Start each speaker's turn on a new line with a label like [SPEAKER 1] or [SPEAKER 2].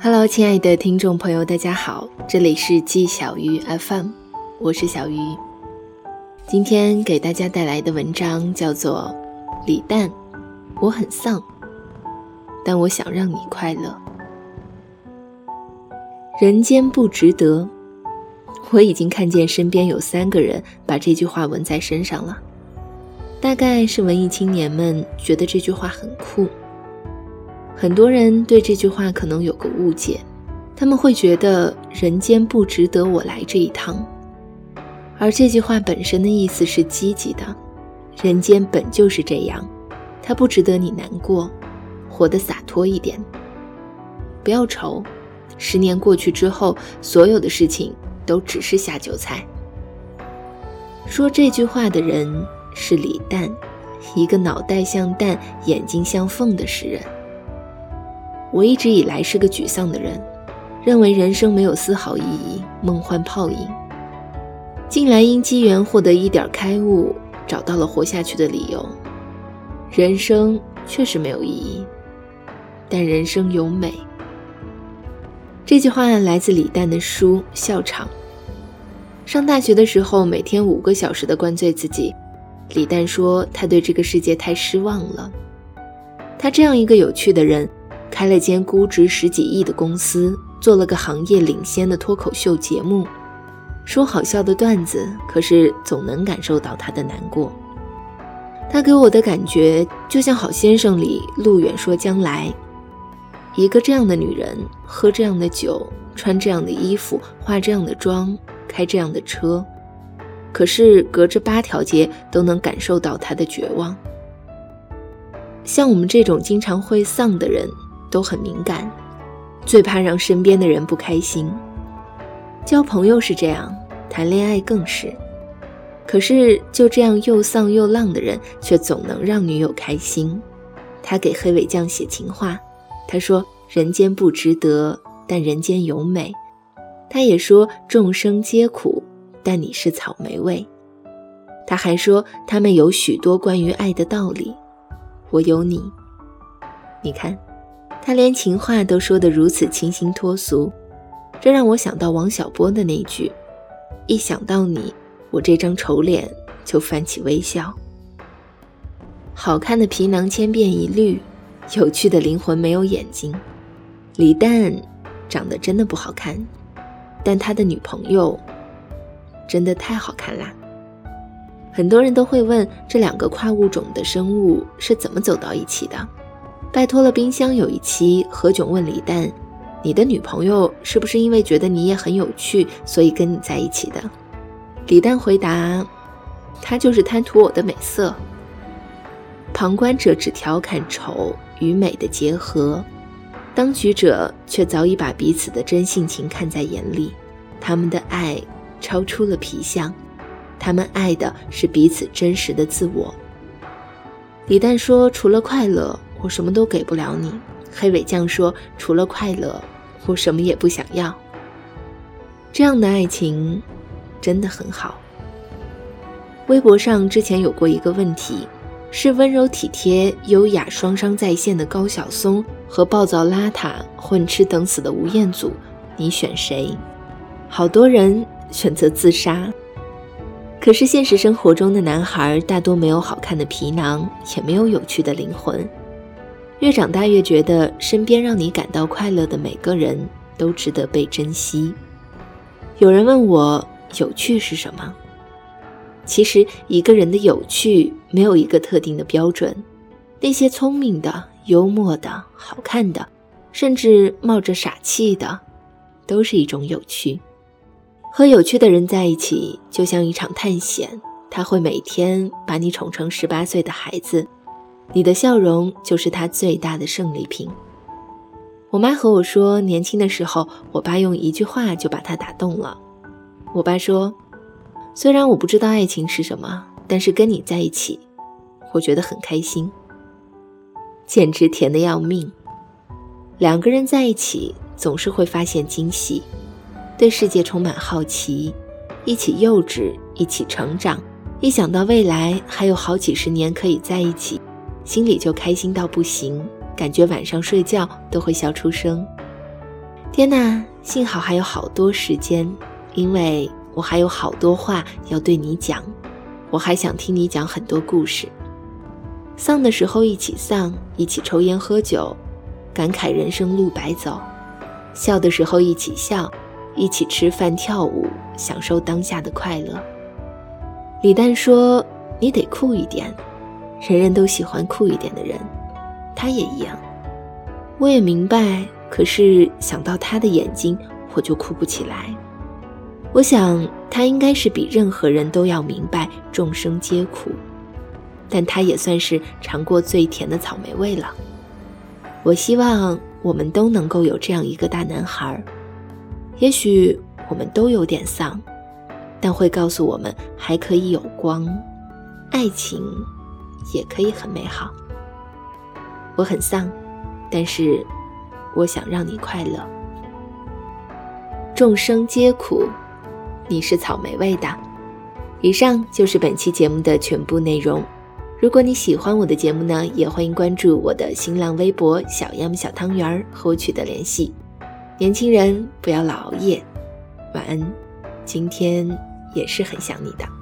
[SPEAKER 1] Hello，亲爱的听众朋友，大家好，这里是季小鱼 FM，我是小鱼。今天给大家带来的文章叫做《李诞》，我很丧，但我想让你快乐。人间不值得，我已经看见身边有三个人把这句话纹在身上了。大概是文艺青年们觉得这句话很酷。很多人对这句话可能有个误解，他们会觉得人间不值得我来这一趟，而这句话本身的意思是积极的，人间本就是这样，它不值得你难过，活得洒脱一点，不要愁，十年过去之后，所有的事情都只是下酒菜。说这句话的人是李诞，一个脑袋像蛋、眼睛像凤的诗人。我一直以来是个沮丧的人，认为人生没有丝毫意义，梦幻泡影。近来因机缘获得一点开悟，找到了活下去的理由。人生确实没有意义，但人生有美。这句话来自李诞的书《笑场》。上大学的时候，每天五个小时的灌醉自己。李诞说，他对这个世界太失望了。他这样一个有趣的人。开了间估值十几亿的公司，做了个行业领先的脱口秀节目，说好笑的段子，可是总能感受到他的难过。他给我的感觉就像《好先生》里陆远说将来，一个这样的女人，喝这样的酒，穿这样的衣服，化这样的妆，开这样的车，可是隔着八条街都能感受到她的绝望。像我们这种经常会丧的人。都很敏感，最怕让身边的人不开心。交朋友是这样，谈恋爱更是。可是就这样又丧又浪的人，却总能让女友开心。他给黑尾酱写情话，他说：“人间不值得，但人间有美。”他也说：“众生皆苦，但你是草莓味。”他还说：“他们有许多关于爱的道理，我有你。”你看。他连情话都说得如此清新脱俗，这让我想到王小波的那句：“一想到你，我这张丑脸就泛起微笑。”好看的皮囊千变一律，有趣的灵魂没有眼睛。李诞长得真的不好看，但他的女朋友真的太好看啦。很多人都会问，这两个跨物种的生物是怎么走到一起的？拜托了冰箱有一期，何炅问李诞：“你的女朋友是不是因为觉得你也很有趣，所以跟你在一起的？”李诞回答：“她就是贪图我的美色。”旁观者只调侃丑与美的结合，当局者却早已把彼此的真性情看在眼里。他们的爱超出了皮相，他们爱的是彼此真实的自我。李诞说：“除了快乐。”我什么都给不了你，黑尾酱说：“除了快乐，我什么也不想要。”这样的爱情真的很好。微博上之前有过一个问题：是温柔体贴、优雅双商在线的高晓松和暴躁邋遢、混吃等死的吴彦祖，你选谁？好多人选择自杀。可是现实生活中的男孩大多没有好看的皮囊，也没有有趣的灵魂。越长大越觉得，身边让你感到快乐的每个人都值得被珍惜。有人问我，有趣是什么？其实，一个人的有趣没有一个特定的标准。那些聪明的、幽默的、好看的，甚至冒着傻气的，都是一种有趣。和有趣的人在一起，就像一场探险，他会每天把你宠成十八岁的孩子。你的笑容就是他最大的胜利品。我妈和我说，年轻的时候，我爸用一句话就把他打动了。我爸说：“虽然我不知道爱情是什么，但是跟你在一起，我觉得很开心，简直甜的要命。两个人在一起，总是会发现惊喜，对世界充满好奇，一起幼稚，一起成长。一想到未来还有好几十年可以在一起。”心里就开心到不行，感觉晚上睡觉都会笑出声。天哪，幸好还有好多时间，因为我还有好多话要对你讲，我还想听你讲很多故事。丧的时候一起丧，一起抽烟喝酒，感慨人生路白走；笑的时候一起笑，一起吃饭跳舞，享受当下的快乐。李诞说：“你得酷一点，人人都喜欢酷一点的人，他也一样。”我也明白，可是想到他的眼睛，我就哭不起来。我想他应该是比任何人都要明白众生皆苦，但他也算是尝过最甜的草莓味了。我希望我们都能够有这样一个大男孩，也许我们都有点丧。但会告诉我们，还可以有光，爱情也可以很美好。我很丧，但是我想让你快乐。众生皆苦，你是草莓味的。以上就是本期节目的全部内容。如果你喜欢我的节目呢，也欢迎关注我的新浪微博“小样小汤圆儿”和我取得联系。年轻人不要老熬夜，晚安。今天也是很想你的。